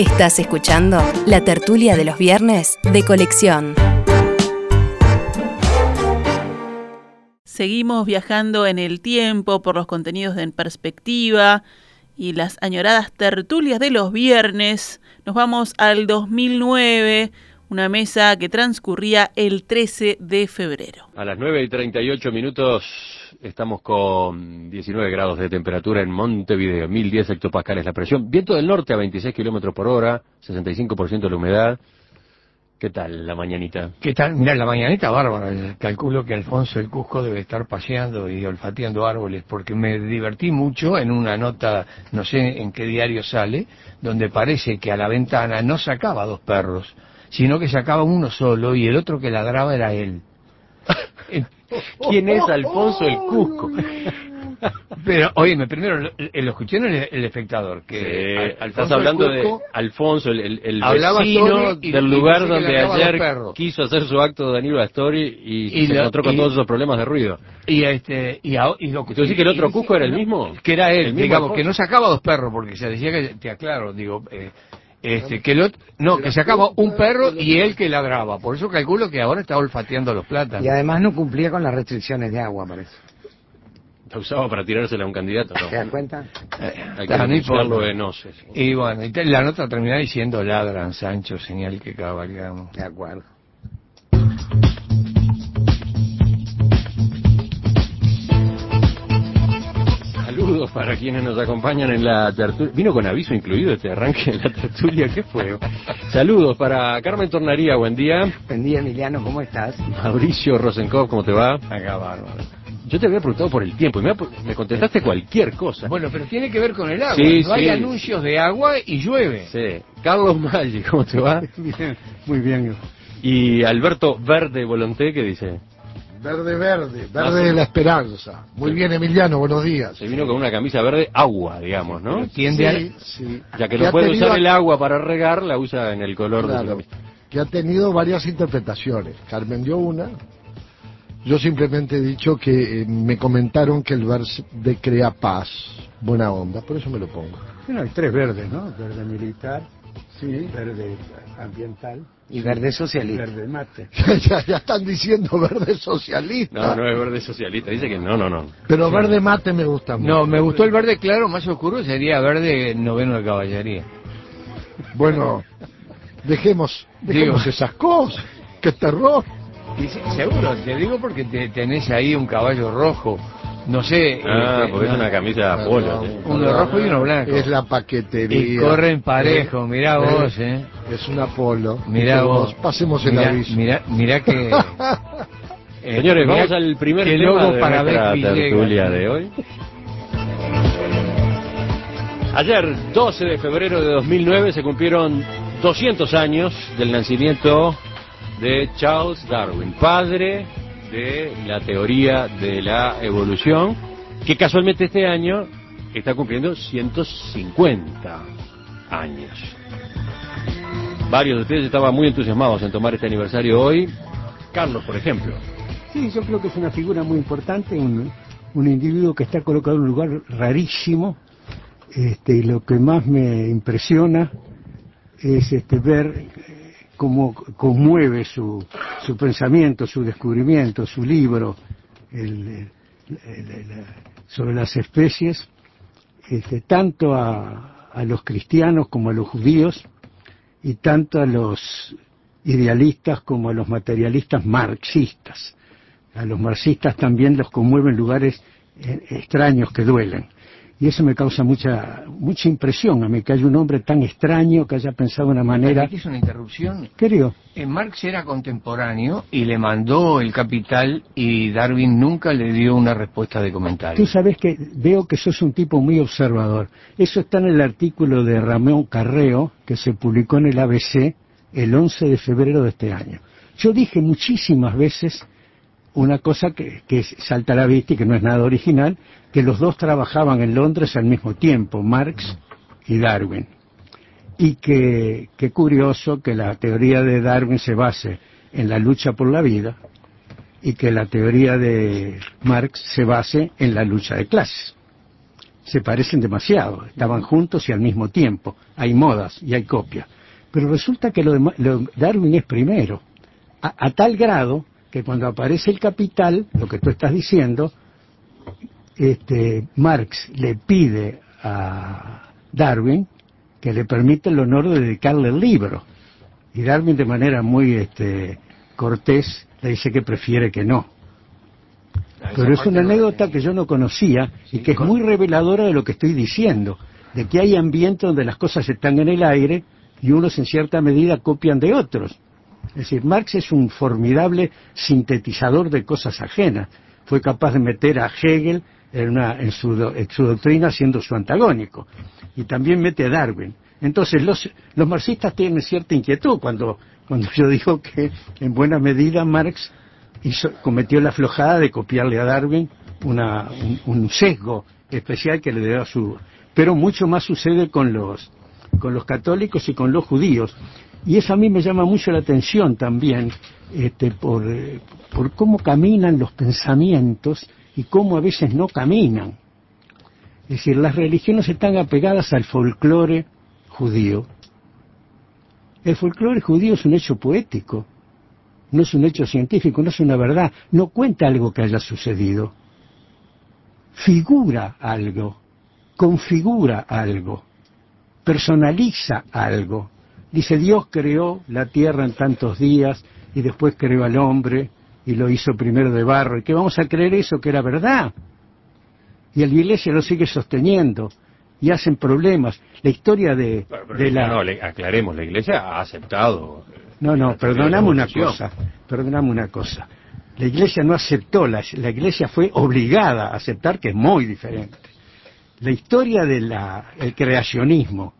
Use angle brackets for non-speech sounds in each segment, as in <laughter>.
Estás escuchando la tertulia de los viernes de colección. Seguimos viajando en el tiempo por los contenidos de En Perspectiva y las añoradas tertulias de los viernes. Nos vamos al 2009, una mesa que transcurría el 13 de febrero. A las 9 y 38 minutos estamos con 19 grados de temperatura en Montevideo, 1010 hectopascales la presión, viento del norte a 26 kilómetros por hora, 65% de la humedad. ¿Qué tal la mañanita? ¿Qué tal? Mira, la mañanita bárbara. Calculo que Alfonso el Cusco debe estar paseando y olfateando árboles, porque me divertí mucho en una nota, no sé en qué diario sale, donde parece que a la ventana no sacaba dos perros, sino que sacaba uno solo y el otro que ladraba era él. <laughs> ¿Quién es Alfonso el Cusco? <laughs> Pero, oíme, primero, lo, lo escuché en el, el espectador, que Sí, estás hablando de Alfonso, el, el, vecino y- del y lugar que donde ayer quiso hacer su acto Danilo Astori y, Y se lo- encontró con y- todos esos problemas de ruido. y este y, a- y lo ¿Y tú decís que el otro y- Cusco era el mismo? que era él ¿El mismo digamos que no sacaba dos perros porque se decía que te aclaro digo eh, este que el otro no que sacaba un perro y él que ladraba por eso calculo que ahora está olfateando los plátanos Y además no cumplía con las restricciones de agua, parece. La usaba para tirársela a un candidato, ¿no? ¿Te das cuenta? Hay que no sé. y bueno y la nota termina diciendo ladran Sancho señal que cabalgamos De acuerdo. Saludos para quienes nos acompañan en la tertulia. Vino con aviso incluido este arranque en la tertulia, ¿qué fue? Saludos para Carmen Tornaría, buen día. Buen día, Emiliano, ¿cómo estás? Mauricio Rosenkopf, ¿cómo te va? acá bárbaro Yo te había preguntado por el tiempo y me, me contestaste cualquier cosa. bueno pero tiene que ver con el agua Sí, no hay sí. anuncios de agua y llueve Sí. Carlos Maggi, ¿cómo te va? <laughs> Bien, muy bien. Y Alberto Verde Volonté, ¿qué dice? Verde, verde, verde de la esperanza. Muy bien, Emiliano, buenos días. Se vino con una camisa verde agua, digamos, ¿no? tiende a- Sí, sí. Ya que Que no puede tenido- usar el agua para regar, la usa en el color de su Claro, camisa. que ha tenido varias interpretaciones. Carmen dio una. Yo simplemente he dicho que eh, me comentaron que el verde crea paz, buena onda, por eso me lo pongo. Bueno, hay tres verdes, ¿no? Verde militar, sí, verde ambiental Y verde socialista. verde mate. <laughs> ya, ya están diciendo verde socialista. No, no es verde socialista, dice que no, no, no. Pero verde mate me gusta mucho. no me gustó el verde claro más oscuro sería verde noveno de caballería Bueno, dejemos, dejemos Digo. esas cosas. ¡Qué terror! Y seguro, te digo porque te, tenés ahí un caballo rojo. No sé. Ah, porque es una camisa Perdón, polo. ¿sí? Uno rojo y uno blanco. Es la paquetería. Y corren parejo, mirá Eh, vos, eh. Es una polo. Mirá vos. Pasemos el mirá, aviso. Mirá, mirá que. <laughs> eh, Señores, mirá vamos al primer tema logo de para nuestra tertulia de hoy. Ayer, 12 de febrero de 2009, se cumplieron 200 años del nacimiento de Charles Darwin, padre de la teoría de la evolución, que casualmente este año está cumpliendo 150 años. Varios de ustedes estaban muy entusiasmados en tomar este aniversario hoy. Carlos, por ejemplo. Sí, yo creo que es una figura muy importante, un, un individuo que está colocado en un lugar rarísimo, este, y lo que más me impresiona es este, ver cómo conmueve su, su pensamiento, su descubrimiento, su libro sobre las especies, este, tanto a, a los cristianos como a los judíos, y tanto a los idealistas como a los materialistas marxistas. A los marxistas también los conmueven lugares eh, extraños que duelen. Y eso me causa mucha mucha impresión a mí, que haya un hombre tan extraño que haya pensado de una manera... ¿Aquí es una interrupción? Querido, Eh, Marx era contemporáneo y le mandó el capital y Darwin nunca le dio una respuesta de tú comentario. sabes que veo que sos un tipo muy observador. Eso está en el artículo de Ramón Carreo, que se publicó en el ABC el 11 de febrero de este año. Yo dije muchísimas veces una cosa que, que salta a la vista y que no es nada original, que los dos trabajaban en Londres al mismo tiempo, Marx y Darwin. Y que, qué curioso que la teoría de Darwin se base en la lucha por la vida y que la teoría de Marx se base en la lucha de clases. se parecen demasiado, estaban juntos y al mismo tiempo, hay modas y hay copias. Pero resulta que lo de Darwin es primero, a, a tal grado que cuando aparece el capital, lo que tú estás diciendo, este, Marx le pide a Darwin que le permita el honor de dedicarle el libro. Y Darwin de manera muy este, cortés le dice que prefiere que no. Pero es una anécdota que yo no conocía y que es muy reveladora de lo que estoy diciendo, de que hay ambientes donde las cosas están en el aire y unos en cierta medida copian de otros. Es decir, Marx es un formidable sintetizador de cosas ajenas. Fue capaz de meter a Hegel en, una, en, su, en su doctrina siendo su antagónico. Y también mete a Darwin. Entonces los, los marxistas tienen cierta inquietud cuando, cuando yo digo que en buena medida Marx hizo, cometió la aflojada de copiarle a Darwin una, un, un, sesgo especial que le dio a su... Pero mucho más sucede con los, con los católicos y con los judíos. Y eso a mí me llama mucho la atención también este, por, por cómo caminan los pensamientos y cómo a veces no caminan. Es decir, las religiones están apegadas al folclore judío. El folclore judío es un hecho poético, no es un hecho científico, no es una verdad, no cuenta algo que haya sucedido. Figura algo, configura algo, personaliza algo. Dice, Dios creó la tierra en tantos días y después creó al hombre y lo hizo primero de barro. ¿Y que vamos a creer eso que era verdad? Y la iglesia lo sigue sosteniendo y hacen problemas. La historia de, Pero, pero, de la... No, le, aclaremos, la iglesia ha aceptado. eh, No, no, la perdoname una cosa, perdoname una cosa. La iglesia no aceptó, la, la iglesia fue obligada a aceptar que es muy diferente. La historia del creacionismo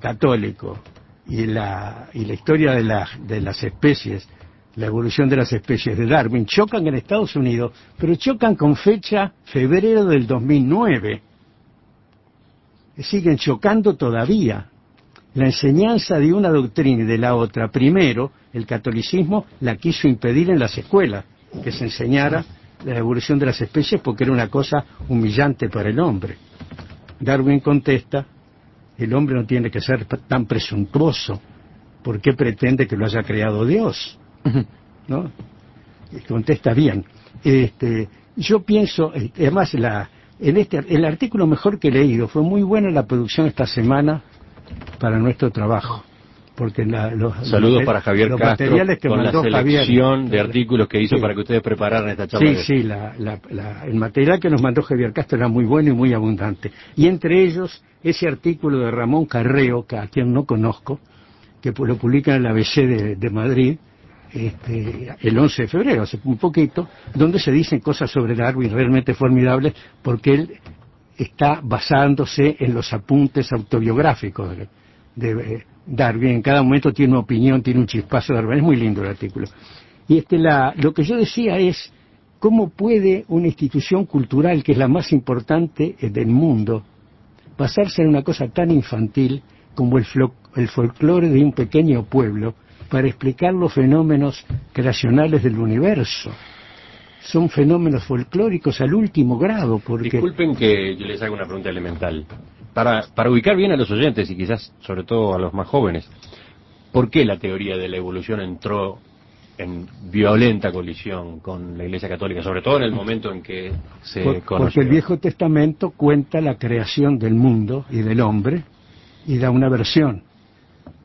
católico y la, y la historia de, la- de las especies, la evolución de las especies de Darwin, chocan en Estados Unidos, pero chocan con fecha febrero del 2009. Siguen chocando todavía la enseñanza de una doctrina y de la otra, primero, el catolicismo la quiso impedir en las escuelas, que se enseñara la evolución de las especies porque era una cosa humillante para el hombre. Darwin contesta, el hombre no tiene que ser tan presuntuoso, ¿por qué pretende que lo haya creado Dios? ¿No? Y contesta bien. Este, yo pienso, eh, además la, en este, el artículo mejor que he leído, fue muy buena la producción esta semana para nuestro trabajo. Porque la- los, Saludos los- para Javier los Castro materiales que con la mandó selección Javier. de artículos que hizo Sí. para que ustedes prepararan esta charla. Sí, de- sí, la- la- la- el material que nos mandó Javier Castro era muy bueno y muy abundante. Y entre ellos, ese artículo de Ramón Carreo, que a quien no conozco, que lo publica en la ABC de, de Madrid, este, el 11 de febrero, hace un poquito, donde se dicen cosas sobre Darwin realmente formidables, porque él está basándose en los apuntes autobiográficos de, de, eh, Darwin. En cada momento tiene una opinión, tiene un chispazo de Darwin. Es muy lindo el artículo. Y este, la, lo que yo decía es, ¿cómo puede una institución cultural, que es la más importante eh, del mundo, basarse en una cosa tan infantil como el, el folclore de un pequeño pueblo para explicar los fenómenos creacionales del universo? Son fenómenos folclóricos al último grado, porque... Disculpen que yo les haga una pregunta elemental. Para, para ubicar bien a los oyentes y quizás sobre todo a los más jóvenes, ¿por qué la teoría de la evolución entró en violenta colisión con la Iglesia Católica, sobre todo en el momento en que se Por- conoció? porque el Viejo Testamento cuenta la creación del mundo y del hombre y da una versión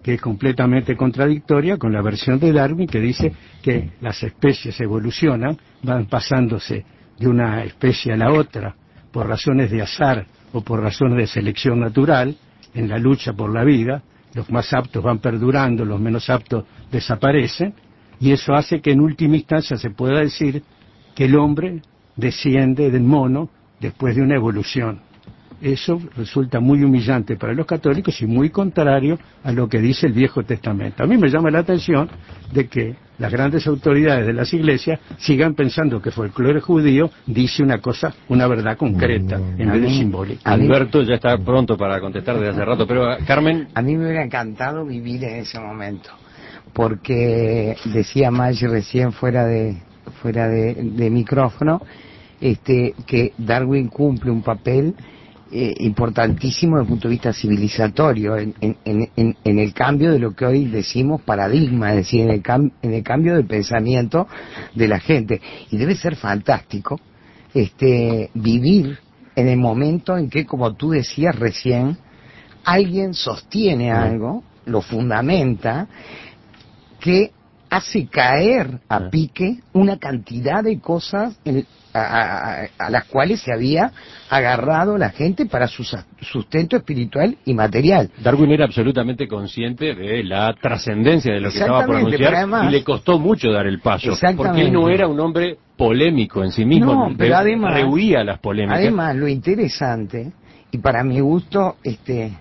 que es completamente contradictoria con la versión de Darwin que dice que las especies evolucionan, van pasándose de una especie a la otra por razones de azar o por razones de selección natural en la lucha por la vida, los más aptos van perdurando, los menos aptos desaparecen, y eso hace que en última instancia se pueda decir que el hombre desciende del mono después de una evolución. Eso resulta muy humillante para los católicos y muy contrario a lo que dice el Viejo Testamento. A mí me llama la atención de que las grandes autoridades de las iglesias sigan pensando que folclore judío dice una cosa, una verdad concreta, en vez de simbólica. Alberto ya está pronto para contestar desde hace rato, pero Carmen, A mí me hubiera encantado vivir en ese momento, porque decía Maggi recién fuera de fuera de, de micrófono, este, que Darwin cumple un papel eh, importantísimo desde el punto de vista civilizatorio, en, en, en, en, el cambio de lo que hoy decimos paradigma, es decir, en el, cam en el cambio del pensamiento de la gente. Y debe ser fantástico este, vivir en el momento en que, como tú decías recién, alguien sostiene algo, lo fundamenta, que hace caer a pique una cantidad de cosas en, a, las cuales se había agarrado la gente para su sustento espiritual y material. Darwin era absolutamente consciente de la trascendencia de lo que estaba por anunciar y le costó mucho dar el paso, porque él no era un hombre polémico en sí mismo, no, pero además, rehuía las polémicas. Además, lo interesante, y para mi gusto, este,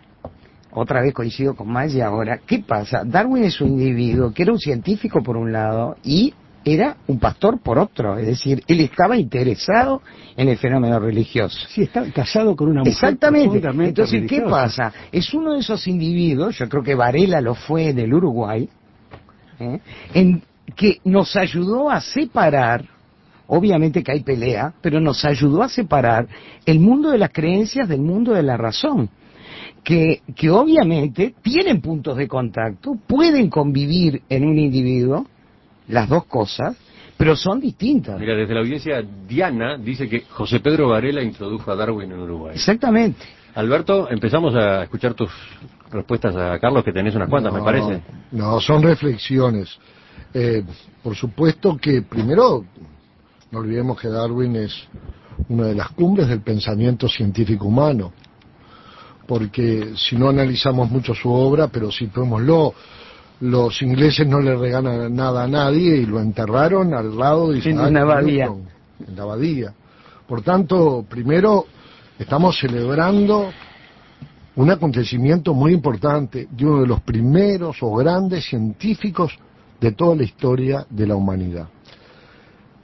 otra vez coincido con Maggi ahora, ¿qué pasa? Darwin es un individuo que era un científico por un lado y era un pastor por otro, es decir, él estaba interesado en el fenómeno religioso. Sí, estaba casado con una mujer. Exactamente. Entonces, ¿qué pasa? Es uno de esos individuos, yo creo que Varela lo fue en el Uruguay, ¿eh? en que nos ayudó a separar, obviamente que hay pelea, pero nos ayudó a separar el mundo de las creencias del mundo de la razón. Que, que obviamente tienen puntos de contacto, pueden convivir en un individuo, las dos cosas, pero son distintas. Mira, desde la audiencia, Diana dice que José Pedro Varela introdujo a Darwin en Uruguay. Exactamente. Alberto, empezamos a escuchar tus respuestas a Carlos, que tenés unas cuantas, me parece. No, son reflexiones. Eh, por supuesto que primero, no olvidemos que Darwin es una de las cumbres del pensamiento científico humano, porque si no analizamos mucho su obra, pero si lo los ingleses no le regalan nada a nadie y lo enterraron al lado de en la abadía. En la abadía. Por tanto, primero estamos celebrando un acontecimiento muy importante de uno de los primeros o grandes científicos de toda la historia de la humanidad.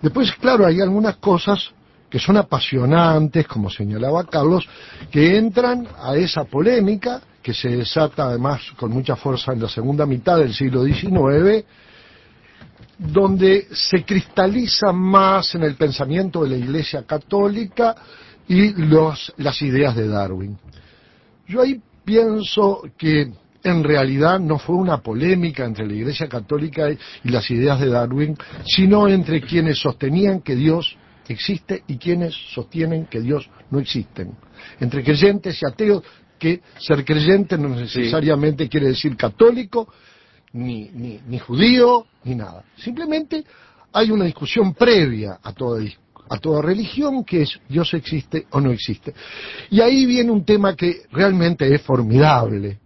Después, claro, hay algunas cosas que son apasionantes, como señalaba Carlos, que entran a esa polémica que se desata además con mucha fuerza en la segunda mitad del siglo XIX, donde se cristaliza más en el pensamiento de la Iglesia Católica y las ideas de Darwin. Yo ahí pienso que en realidad no fue una polémica entre la Iglesia Católica y las ideas de Darwin, sino entre quienes sostenían que Dios existe y quienes sostienen que Dios no existe. Entre creyentes y ateos, que ser creyente no necesariamente quiere decir católico, ni, ni, ni, judío, ni nada. Simplemente hay una discusión previa a toda, a toda religión que es Dios existe o no existe. Y ahí viene un tema que realmente es formidable,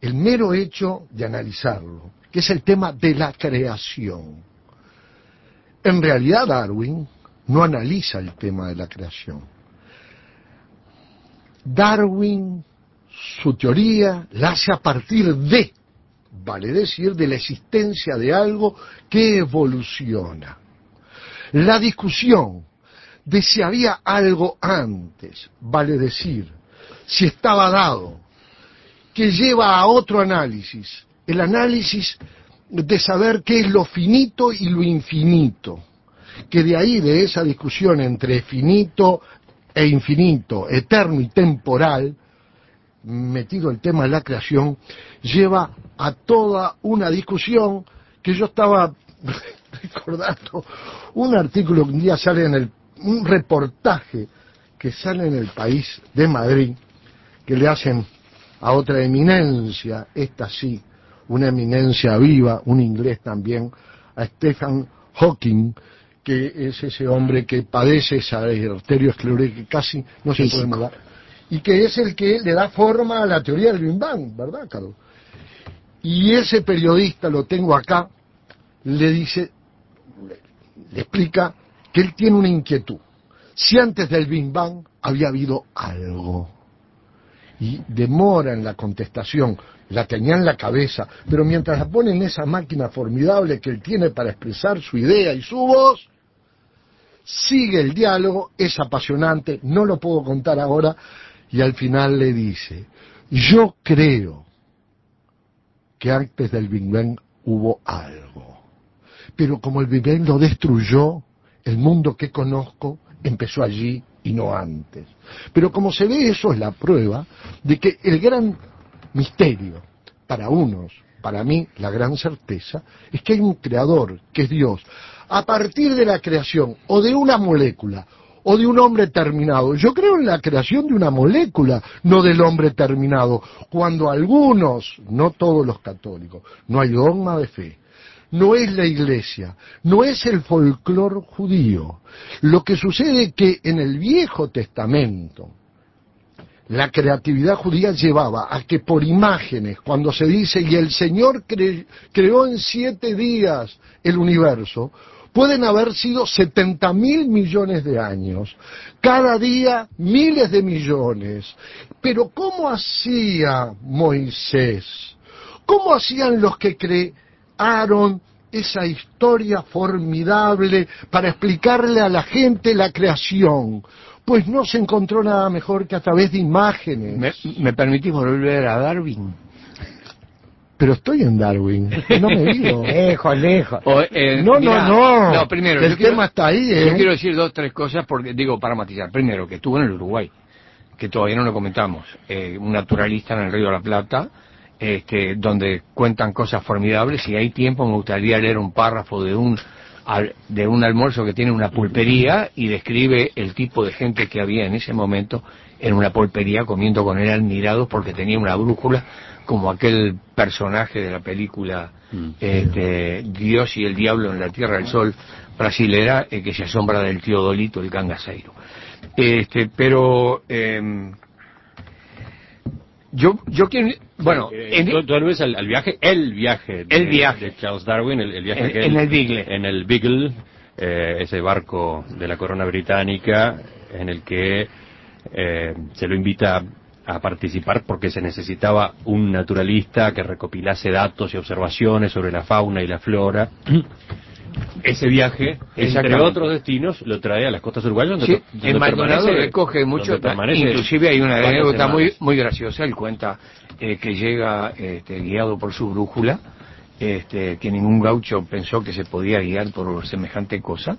el mero hecho de analizarlo, que es el tema de la creación. En realidad Darwin no analiza el tema de la creación. Darwin su teoría la hace a partir de, vale decir, de la existencia de algo que evoluciona. La discusión de si había algo antes, vale decir, si estaba dado, que lleva a otro análisis, el análisis de saber qué es lo finito y lo infinito, que de ahí, de esa discusión entre finito e infinito, eterno y temporal, metido el tema de la creación, lleva a toda una discusión que yo estaba <laughs> recordando. Un artículo que un día sale en el, un reportaje que sale en el país de Madrid, que le hacen a otra eminencia, esta sí, una eminencia viva, un inglés también, a Stephen Hawking, que es ese hombre que padece esa arteriosclerosis que casi no se puede mover y que es el que le da forma a la teoría del Big Bang, ¿verdad, Carlos? Y ese periodista, lo tengo acá, le dice, le explica que él tiene una inquietud. Si antes del Big Bang había habido algo. Y demora en la contestación, la tenía en la cabeza, pero mientras la pone en esa máquina formidable que él tiene para expresar su idea y su voz, sigue el diálogo, es apasionante, no lo puedo contar ahora, y al final le dice, yo creo que antes del Big Bang hubo algo, pero como el Big Bang lo destruyó, el mundo que conozco empezó allí y no antes. Pero como se ve, eso es la prueba de que el gran misterio para unos, para mí, la gran certeza, es que hay un creador, que es Dios. A partir de la creación, o de una molécula, o de un hombre terminado. Yo creo en la creación de una molécula, no del hombre terminado. Cuando algunos, no todos los católicos, no hay dogma de fe, no es la iglesia, no es el folclor judío. Lo que sucede es que en el Viejo Testamento, la creatividad judía llevaba a que por imágenes, cuando se dice, y el Señor creó en siete días el universo, pueden haber sido 70 mil millones de años, cada día miles de millones. Pero ¿cómo hacía Moisés? ¿Cómo hacían los que crearon esa historia formidable para explicarle a la gente la creación? Pues no se encontró nada mejor que a través de imágenes. ¿Me, me permitís volver a Darwin? Pero estoy en Darwin, <laughs> no me digo. lejos, lejos. O, eh, No, mirá, no, no. No, primero, El yo quiero- tema está ahí, Yo ¿eh? quiero decir dos, tres cosas, porque digo, para matizar. Primero, que estuvo en el Uruguay, que todavía no lo comentamos. Eh, un naturalista en el Río de la Plata, este, donde cuentan cosas formidables. Si hay tiempo, me gustaría leer un párrafo de un al- de un almuerzo que tiene una pulpería y describe el tipo de gente que había en ese momento en una pulpería comiendo con él admirados porque tenía una brújula como aquel personaje de la película este, Dios y el Diablo en la Tierra del Sol brasilera eh, que se asombra del tío Dolito, el cangaceiro. Este, pero em, yo, yo quiero, bueno, Eh, en- tú, tú aludes al, al viaje, el viaje, de, El viaje. de Charles Darwin, el, el viaje En- que en él- el Beagle. en el Beagle, eh, ese barco de la corona británica en el que eh, se lo invita a participar porque se necesitaba un naturalista que recopilase datos y observaciones sobre la fauna y la flora. <clears throat> Ese viaje, entre otros destinos, lo trae a las costas uruguayas. donde- Sí, donde en Maldonado recoge mucho, inclusive hay una anécdota muy, muy graciosa, él cuenta eh, que llega este, guiado por su brújula, este, que ningún gaucho pensó que se podía guiar por semejante cosa,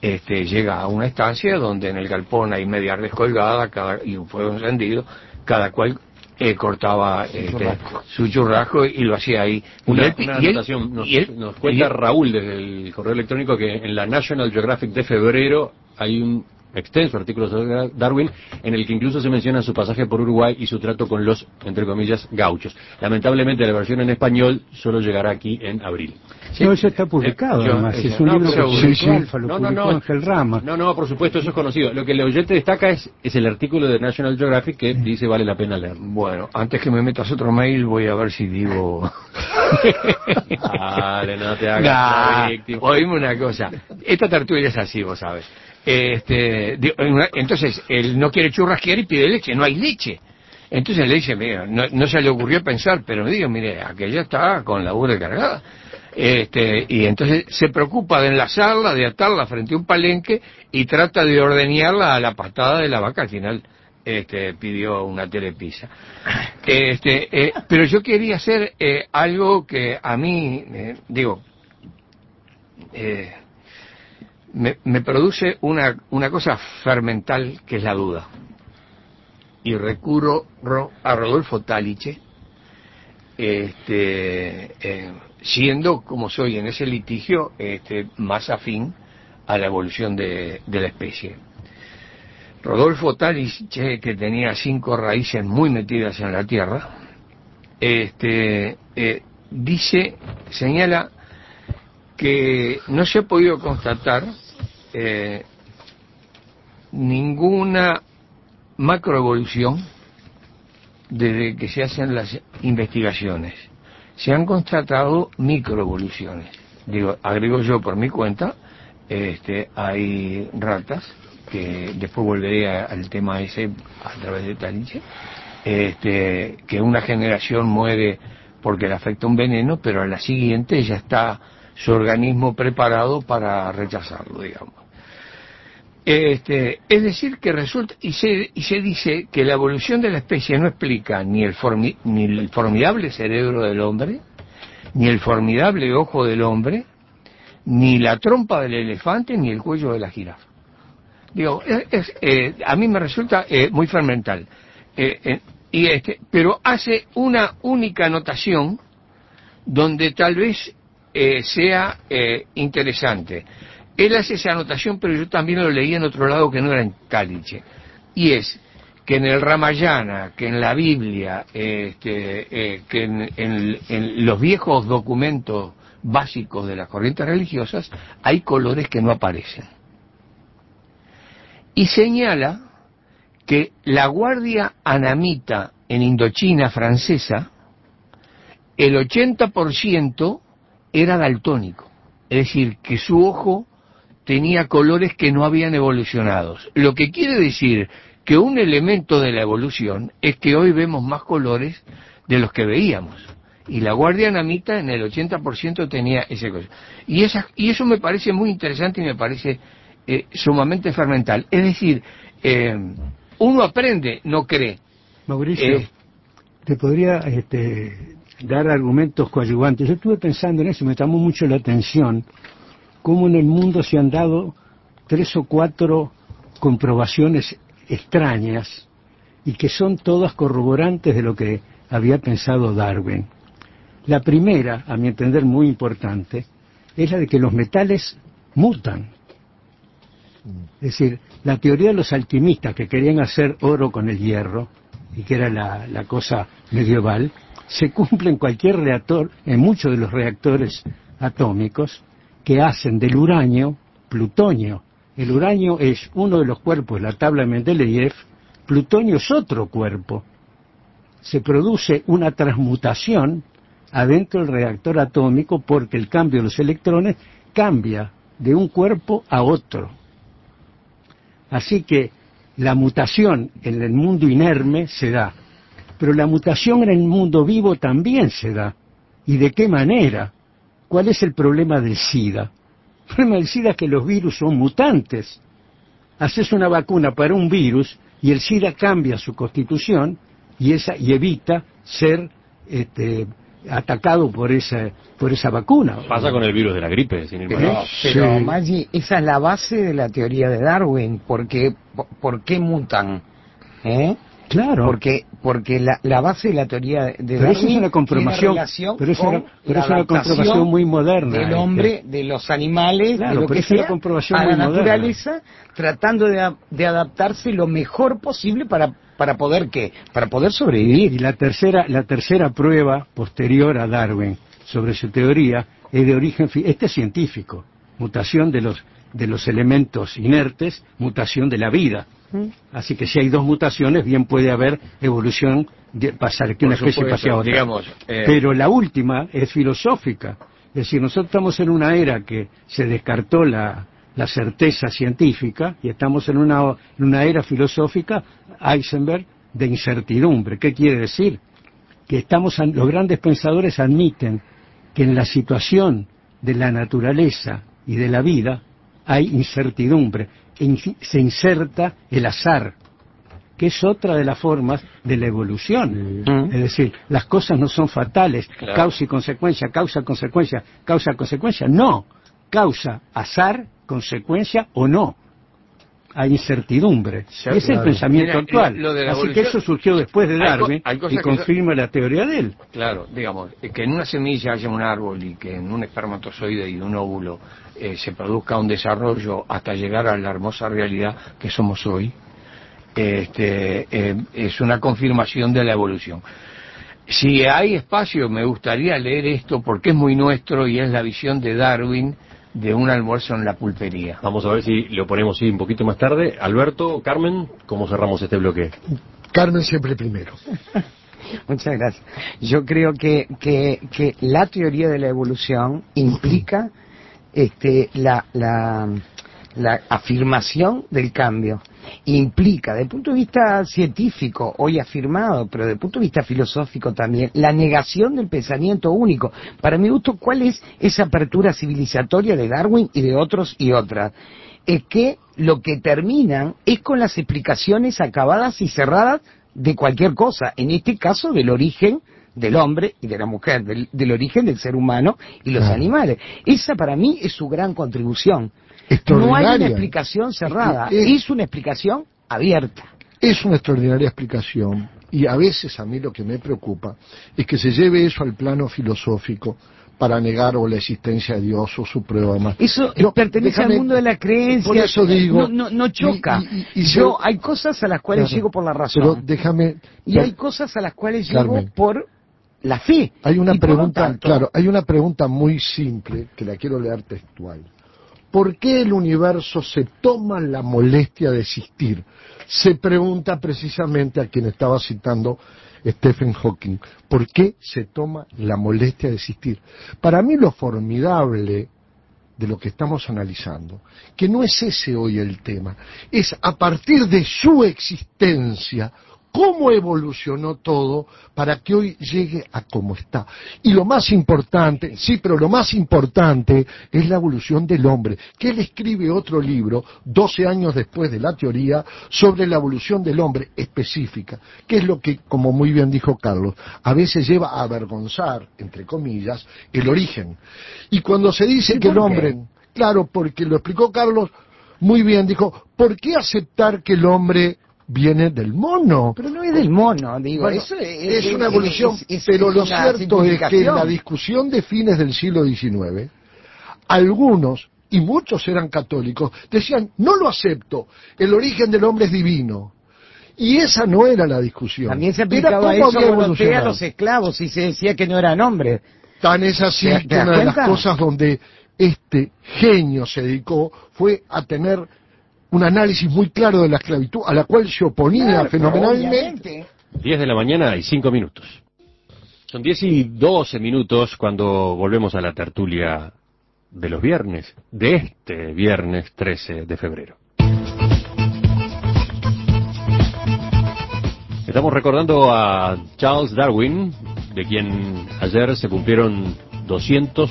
este, llega a una estancia donde en el galpón hay media red colgada cada, y un fuego encendido, cada cual eh, cortaba este, su churrasco y lo hacía ahí. Una, y él, una y él- anotación, nos, y él- nos cuenta y él- Raúl desde el correo electrónico que en la National Geographic de febrero hay un extenso artículo sobre Darwin en el que incluso se menciona su pasaje por Uruguay y su trato con los, entre comillas, gauchos. Lamentablemente la versión en español solo llegará aquí en abril. Sí. No, eso está publicado, Eh, yo- además. eso, Es un no, libro que sí, sí. Alfa, lo No, no, publicó no. Ángel Rama. No, no, por supuesto, eso es conocido. Lo que el oyente destaca es, es el artículo de National Geographic que dice vale la pena leerlo. Bueno, antes que me metas otro mail voy a ver si digo... <laughs> Dale, no te hagas Nah, la víctima. oíme una cosa. Esta tertulia es así, vos sabes. Este, entonces, él no quiere churrasquear y pide leche, no hay leche. Entonces le dice, mira, no, no se le ocurrió pensar, pero me digo, mire, aquella está con la burra cargada. Este, y entonces se preocupa de enlazarla, de atarla frente a un palenque y trata de ordeñarla a la patada de la vaca. Al final, este, pidió una telepizza. Este, eh, pero yo quería hacer eh, algo que a mí, eh, digo, eh, me, produce una, una cosa fermental que es la duda. Y recurro ro- a Rodolfo Taliche, este, eh, siendo como soy en ese litigio este, más afín a la evolución de, de la especie. Rodolfo Taliche, que tenía cinco raíces muy metidas en la tierra, este, eh, dice, señala que no se ha podido constatar eh, ninguna macroevolución desde que se hacen las investigaciones. Se han constatado microevoluciones. Digo, agrego yo por mi cuenta, este, hay ratas, que después volveré al tema ese a través de Taliche, este, que una generación muere porque le afecta un veneno, pero a la siguiente ya está su organismo preparado para rechazarlo, digamos. Este, es decir, que resulta, y se, y se dice que la evolución de la especie no explica ni el, formi- ni el formidable cerebro del hombre, ni el formidable ojo del hombre, ni la trompa del elefante, ni el cuello de la jirafa. Digo, es- eh, a mí me resulta eh, muy fermental. Eh, eh, y este, pero hace una única anotación donde tal vez eh, sea interesante. Él hace esa anotación, pero yo también lo leí en otro lado que no era en Cáliche. Y es que en el Ramayana, que en la Biblia, este, eh, que en, en- en los viejos documentos básicos de las corrientes religiosas, hay colores que no aparecen. Y señala que la guardia anamita en Indochina francesa, el 80% era daltónico. Es decir, que su ojo tenía colores que no habían evolucionado. Lo que quiere decir que un elemento de la evolución es que hoy vemos más colores de los que veíamos. Y la guardia anamita en el 80% tenía ese cosa. Y, esa, y eso me parece muy interesante y me parece eh, sumamente fermental. Es decir, eh, uno aprende, no cree. Mauricio, Eh, te podría este, dar argumentos coadyuvantes. Yo estuve pensando en eso, me llamó mucho la atención cómo en el mundo se han dado tres o cuatro comprobaciones extrañas y que son todas corroborantes de lo que había pensado Darwin. La primera, a mi entender muy importante, es la de que los metales mutan. Es decir, la teoría de los alquimistas que querían hacer oro con el hierro, y que era la, la cosa medieval, se cumple en cualquier reactor, en muchos de los reactores atómicos, que hacen del uranio plutonio. El uranio es uno de los cuerpos de la tabla de Mendeleev, plutonio es otro cuerpo. Se produce una transmutación adentro del reactor atómico porque el cambio de los electrones cambia de un cuerpo a otro. Así que la mutación en el mundo inerme se da, pero la mutación en el mundo vivo también se da. ¿Y de qué manera? ¿Cuál es el problema del SIDA? El problema del SIDA es que los virus son mutantes. Haces una vacuna para un virus y el SIDA cambia su constitución y, esa, y evita ser este, atacado por esa, por esa vacuna. Pasa con el virus de la gripe, sin ir más Pero, lejos. pero Sí. Maggi, esa es la base de la teoría de Darwin. porque ¿Por, por qué mutan? ¿Eh? Claro. Porque, porque la, la base de la teoría de Pero Darwin eso es una comprobación, tiene pero es con una- pero la es una adaptación comprobación muy moderna, del este. hombre, de los animales, Claro, de lo que es una sea, comprobación a muy la moderna. naturaleza, tratando de, de adaptarse lo mejor posible para, para poder qué, para poder Y sobrevivir. la tercera, la tercera prueba posterior a Darwin sobre su teoría es de origen, este es científico, mutación de los, de los elementos inertes, mutación de la vida. Así que si hay dos mutaciones, bien puede haber evolución, de pasar que una especie pase a otra. digamos, eh, Pero la última es filosófica. Es decir, nosotros estamos en una era que se descartó la, la certeza científica y estamos en una, en una era filosófica, Heisenberg, de incertidumbre. ¿Qué quiere decir? Que estamos, los grandes pensadores admiten que en la situación de la naturaleza y de la vida hay incertidumbre, in- se inserta el azar, que es otra de las formas de la evolución. Mm. Es decir, las cosas no son fatales, Claro. causa y consecuencia, causa, consecuencia, causa, consecuencia. No, causa, azar, consecuencia o no. Hay incertidumbre. Sí, es el pensamiento Mira, actual. lo de la Así que eso surgió después de Hay co- Darwin hay y confirma la teoría de él. Claro, digamos, eh, que en una semilla haya un árbol y que en un espermatozoide y un óvulo eh, se produzca un desarrollo hasta llegar a la hermosa realidad que somos hoy, este, eh, es una confirmación de la evolución. Si hay espacio, me gustaría leer esto porque es muy nuestro y es la visión de Darwin de un almuerzo en la pulpería. Vamos a ver si lo ponemos sí, un poquito más tarde. Alberto, Carmen, ¿cómo cerramos este bloque? Carmen siempre primero. <laughs> Muchas gracias. Yo creo que, que, que la teoría de la evolución implica este, la, la, la afirmación del cambio. Implica, desde el punto de vista científico, hoy afirmado, pero desde el punto de vista filosófico también, la negación del pensamiento único. Para mi gusto, ¿cuál es esa apertura civilizatoria de Darwin y de otros y otras? Es que lo que terminan es con las explicaciones acabadas y cerradas de cualquier cosa, en este caso del origen del hombre y de la mujer, del, del origen del ser humano y los animales. Esa para mí es su gran contribución. No hay una explicación cerrada, Es- es una explicación abierta. Es una extraordinaria explicación y a veces a mí lo que me preocupa es que se lleve eso al plano filosófico para negar o la existencia de Dios o su prueba más. Eso Yo- pertenece déjame- al mundo de la creencia. Por eso digo. No, no, no choca. y- y- y Yo, hay cosas a las cuales Claro, llego por la razón. Pero déjame. y hay cosas a las cuales llego por la fe. Hay una pregunta, tanto- claro, hay una pregunta muy simple que la quiero leer textual. ¿Por qué el universo se toma la molestia de existir? Se pregunta precisamente a quien estaba citando Stephen Hawking. ¿Por qué se toma la molestia de existir? Para mí lo formidable de lo que estamos analizando, que no es ese hoy el tema, es a partir de su existencia, cómo evolucionó todo para que hoy llegue a como está. Y lo más importante, sí, pero lo más importante es la evolución del hombre, que él escribe otro libro, 12 años después de la teoría, sobre la evolución del hombre específica, que es lo que, como muy bien dijo Carlos, a veces lleva a avergonzar, entre comillas, el origen. Y cuando se dice ¿Y que el hombre, claro, porque lo explicó Carlos muy bien, dijo, ¿por qué aceptar que el hombre viene del mono? Pero no es del mono, digo. Bueno, eso es, una evolución, es- es- pero lo cierto es que en la discusión de fines del siglo XIX, algunos, y muchos eran católicos, decían, no lo acepto, el origen del hombre es divino. Y esa no era la discusión. También se aplicaba eso a los- esclavos y se decía que no eran hombres. Tan es así ¿Te- que una de las cosas donde este genio se dedicó fue a tener un análisis muy claro de la esclavitud, a la cual se oponía Claro, fenomenalmente. obviamente. 10 de la mañana y 5 minutos. Son 10 y 12 minutos cuando volvemos a la tertulia de los viernes, de este viernes 13 de febrero. Estamos recordando a Charles Darwin, de quien ayer se cumplieron 200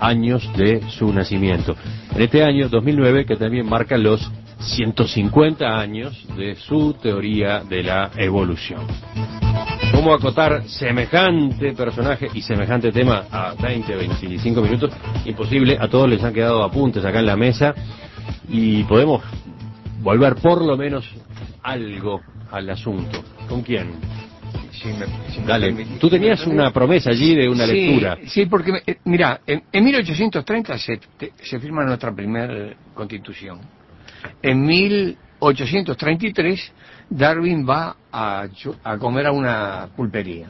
años de su nacimiento. En este año 2009, que también marca los 150 años de su teoría de la evolución. ¿Cómo acotar semejante personaje y semejante tema a 20, 25 minutos? Imposible, a todos les han quedado apuntes acá en la mesa y podemos volver por lo menos algo al asunto. ¿Con quién? Si me- si me Dale, permitís. tú tenías una promesa allí de una Sí, lectura. Sí, porque, eh, mira, en, en 1830 se, te- se firma nuestra primera constitución. En 1833 Darwin va a, a comer a una pulpería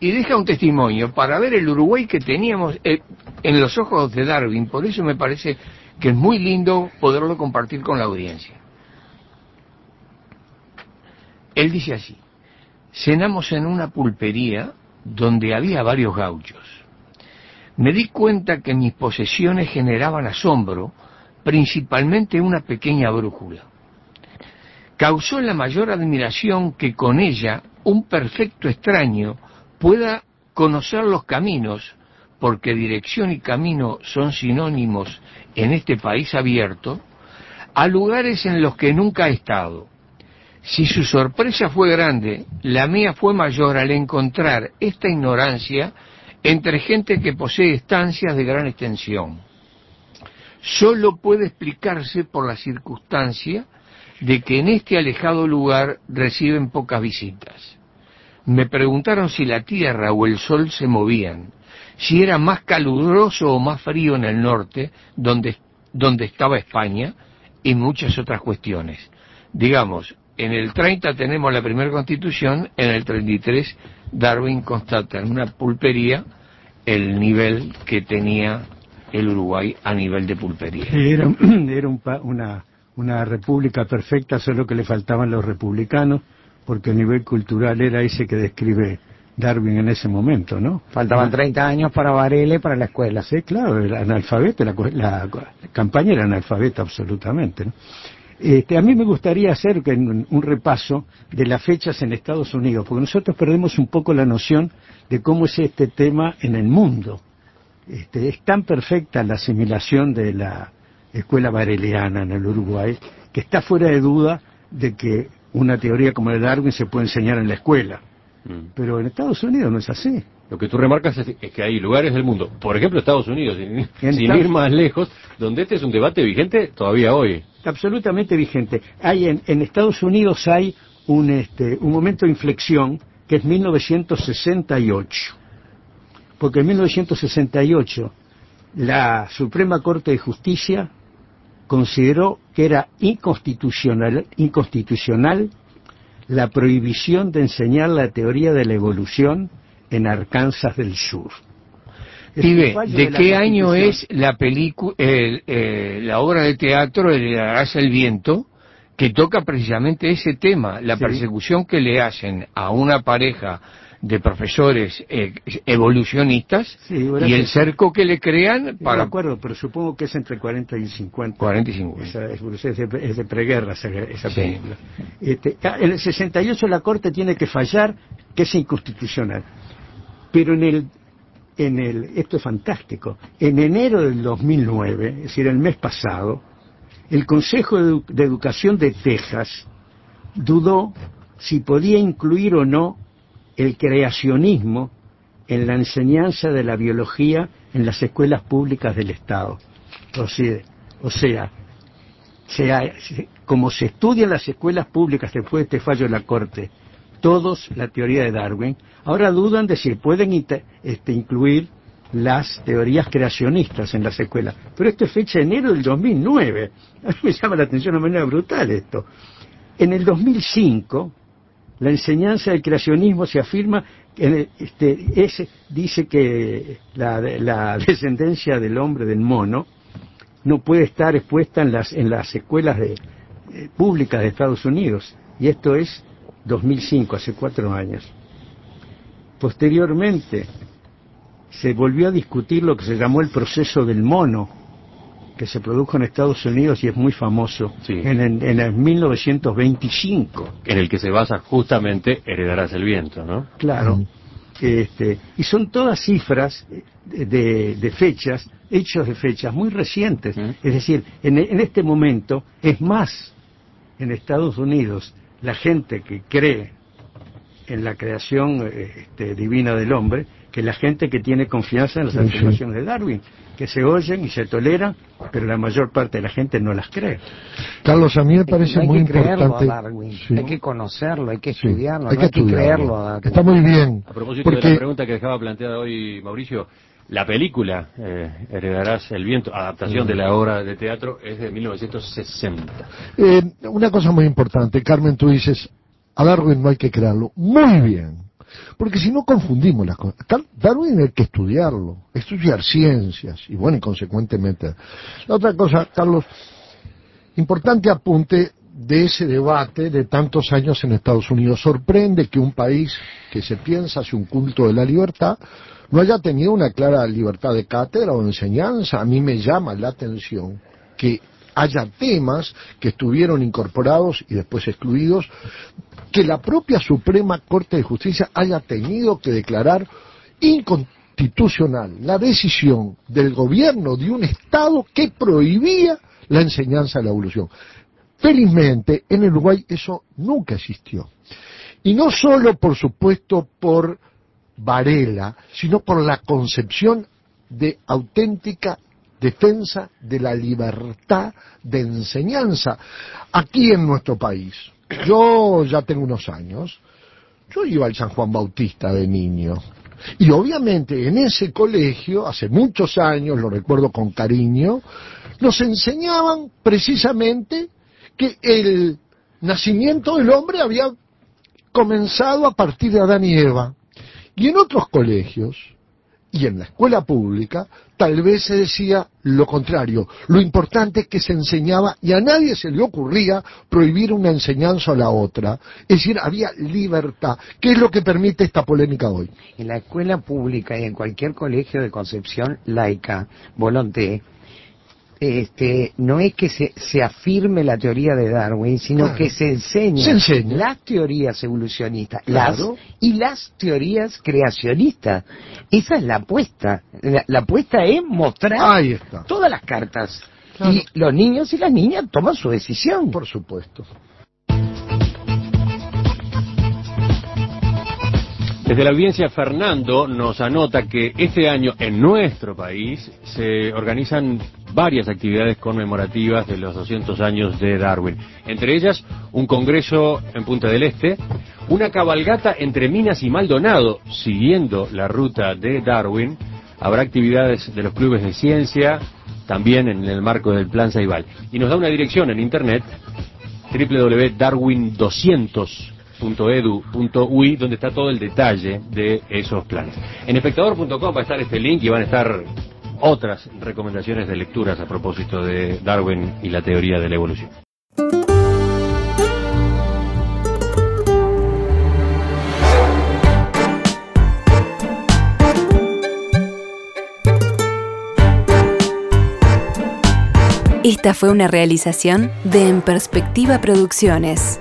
y deja un testimonio para ver el Uruguay que teníamos eh, en los ojos de Darwin. Por eso me parece que es muy lindo poderlo compartir con la audiencia. Él dice así, cenamos en una pulpería donde había varios gauchos. Me di cuenta que mis posesiones generaban asombro, principalmente una pequeña brújula. Causó la mayor admiración que con ella un perfecto extraño pueda conocer los caminos, porque dirección y camino son sinónimos en este país abierto, a lugares en los que nunca he estado. Si su sorpresa fue grande, la mía fue mayor al encontrar esta ignorancia entre gente que posee estancias de gran extensión. Solo puede explicarse por la circunstancia de que en este alejado lugar reciben pocas visitas. Me preguntaron si la tierra o el sol se movían, si era más caluroso o más frío en el norte, donde, donde estaba España, y muchas otras cuestiones. Digamos, en el 30 tenemos la primera constitución, en el 33 Darwin constata en una pulpería el nivel que tenía el Uruguay a nivel de pulpería. Era, <clears throat> era un pa- una, una república perfecta, solo que le faltaban los republicanos, porque el nivel cultural era ese que describe Darwin en ese momento, ¿no? Faltaban 30 años para Varela y para la escuela. Sí, claro, el analfabeto, la, la la campaña era analfabeta absolutamente. ¿no? Este, a mí me gustaría hacer un repaso de las fechas en Estados Unidos, porque nosotros perdemos un poco la noción de cómo es este tema en el mundo. Este, es tan perfecta la asimilación de la escuela bareliana en el Uruguay que está fuera de duda de que una teoría como la de Darwin se puede enseñar en la escuela. Mm. Pero en Estados Unidos no es así. Lo que tú remarcas es, es que hay lugares del mundo, por ejemplo Estados Unidos, sin, ir más lejos, donde este es un debate vigente todavía hoy. absolutamente vigente. Hay en, en Estados Unidos hay un, este, un momento de inflexión que es 1968. Porque en 1968 la Suprema Corte de Justicia consideró que era inconstitucional, inconstitucional la prohibición de enseñar la teoría de la evolución en Arkansas del Sur. Pibe, ¿de qué año es la película, la obra de teatro de Arrasa el viento que toca precisamente ese tema, la Sí. persecución que le hacen a una pareja de profesores eh, evolucionistas Sí, y el cerco que le crean para acuerdo, pero supongo que es entre 40 y 50. 40 y 50. Esa es, es de, es de preguerra esa, esa Sí. película. Este, ah, en el 68 la Corte tiene que fallar que es inconstitucional. Pero en el, en el, esto es fantástico, en enero del 2009, es decir, el mes pasado, el Consejo de, de Educación de Texas dudó si podía incluir o no el creacionismo en la enseñanza de la biología en las escuelas públicas del Estado. O sea, como se estudia en las escuelas públicas después de este fallo de la Corte, todos la teoría de Darwin, ahora dudan de si pueden este, incluir las teorías creacionistas en las escuelas. Pero esto es fecha de enero del 2009. <laughs> A mí me llama la atención de manera brutal esto. En el 2005, la enseñanza del creacionismo se afirma, este, dice que la, la descendencia del hombre, del mono, no puede estar expuesta en las, en las escuelas de- eh, públicas de Estados Unidos. Y esto es 2005, hace cuatro años. Posteriormente, se volvió a discutir lo que se llamó el proceso del mono, que se produjo en Estados Unidos y es muy famoso, Sí. en, el- en el 1925. En el que se basa justamente Heredarás el viento, ¿no? Claro. Este, y son todas cifras de, de fechas, hechos de fechas muy recientes. Mm. Es decir, en, en este momento es más en Estados Unidos la gente que cree en la creación este, divina del hombre que la gente que tiene confianza en las afirmaciones de Darwin, que se oyen y se toleran, pero la mayor parte de la gente no las cree. Carlos, a mí me parece no hay muy que creerlo importante. a Darwin, Sí. hay que conocerlo, hay que Sí, estudiarlo, hay no que hay que estudiarlo. creerlo a Darwin. Está muy bien. A propósito de Porque la pregunta que dejaba planteada hoy Mauricio, la película eh, Heredarás el viento, adaptación de la obra de teatro, es de 1960. Eh, una cosa muy importante, Carmen, tú dices, a Darwin no hay que crearlo. Muy bien. Porque si no confundimos las cosas. Darwin hay que estudiarlo, estudiar ciencias y bueno, y consecuentemente. La otra cosa, Carlos, importante apunte de ese debate de tantos años en Estados Unidos. Sorprende que un país que se piensa hace un culto de la libertad no haya tenido una clara libertad de cátedra o de enseñanza. A mí me llama la atención que haya temas que estuvieron incorporados y después excluidos, que la propia Suprema Corte de Justicia haya tenido que declarar inconstitucional la decisión del gobierno de un Estado que prohibía la enseñanza de la evolución. Felizmente, en Uruguay eso nunca existió. Y no solo, por supuesto, por Varela, sino por la concepción de auténtica defensa de la libertad de enseñanza aquí en nuestro país. Yo ya tengo unos años, yo iba al San Juan Bautista de niño. Y obviamente en ese colegio, hace muchos años, lo recuerdo con cariño, nos enseñaban precisamente que el nacimiento del hombre había comenzado a partir de Adán y Eva. Y en otros colegios, y en la escuela pública, tal vez se decía lo contrario. Lo importante es que se enseñaba y a nadie se le ocurría prohibir una enseñanza a la otra. Es decir, había libertad. ¿Qué es lo que permite esta polémica hoy? En la escuela pública y en cualquier colegio de concepción laica, volonté, este, no es que se, se afirme la teoría de Darwin, sino Claro. que se enseña, Se enseña. las teorías evolucionistas Claro. las, y las teorías creacionistas. Esa es la apuesta. La, la apuesta es mostrar Ahí está. todas las cartas. Claro. Y los niños y las niñas toman su decisión. Por supuesto. Desde la audiencia, Fernando nos anota que este año en nuestro país se organizan varias actividades conmemorativas de los 200 años de Darwin. Entre ellas, un congreso en Punta del Este, una cabalgata entre Minas y Maldonado, siguiendo la ruta de Darwin. Habrá actividades de los clubes de ciencia, también en el marco del Plan Saibal. Y nos da una dirección en internet, www.darwin200 edu.ui donde está todo el detalle de esos planes. En espectador.com va a estar este link y van a estar otras recomendaciones de lecturas a propósito de Darwin y la teoría de la evolución. Esta fue una realización de En Perspectiva Producciones.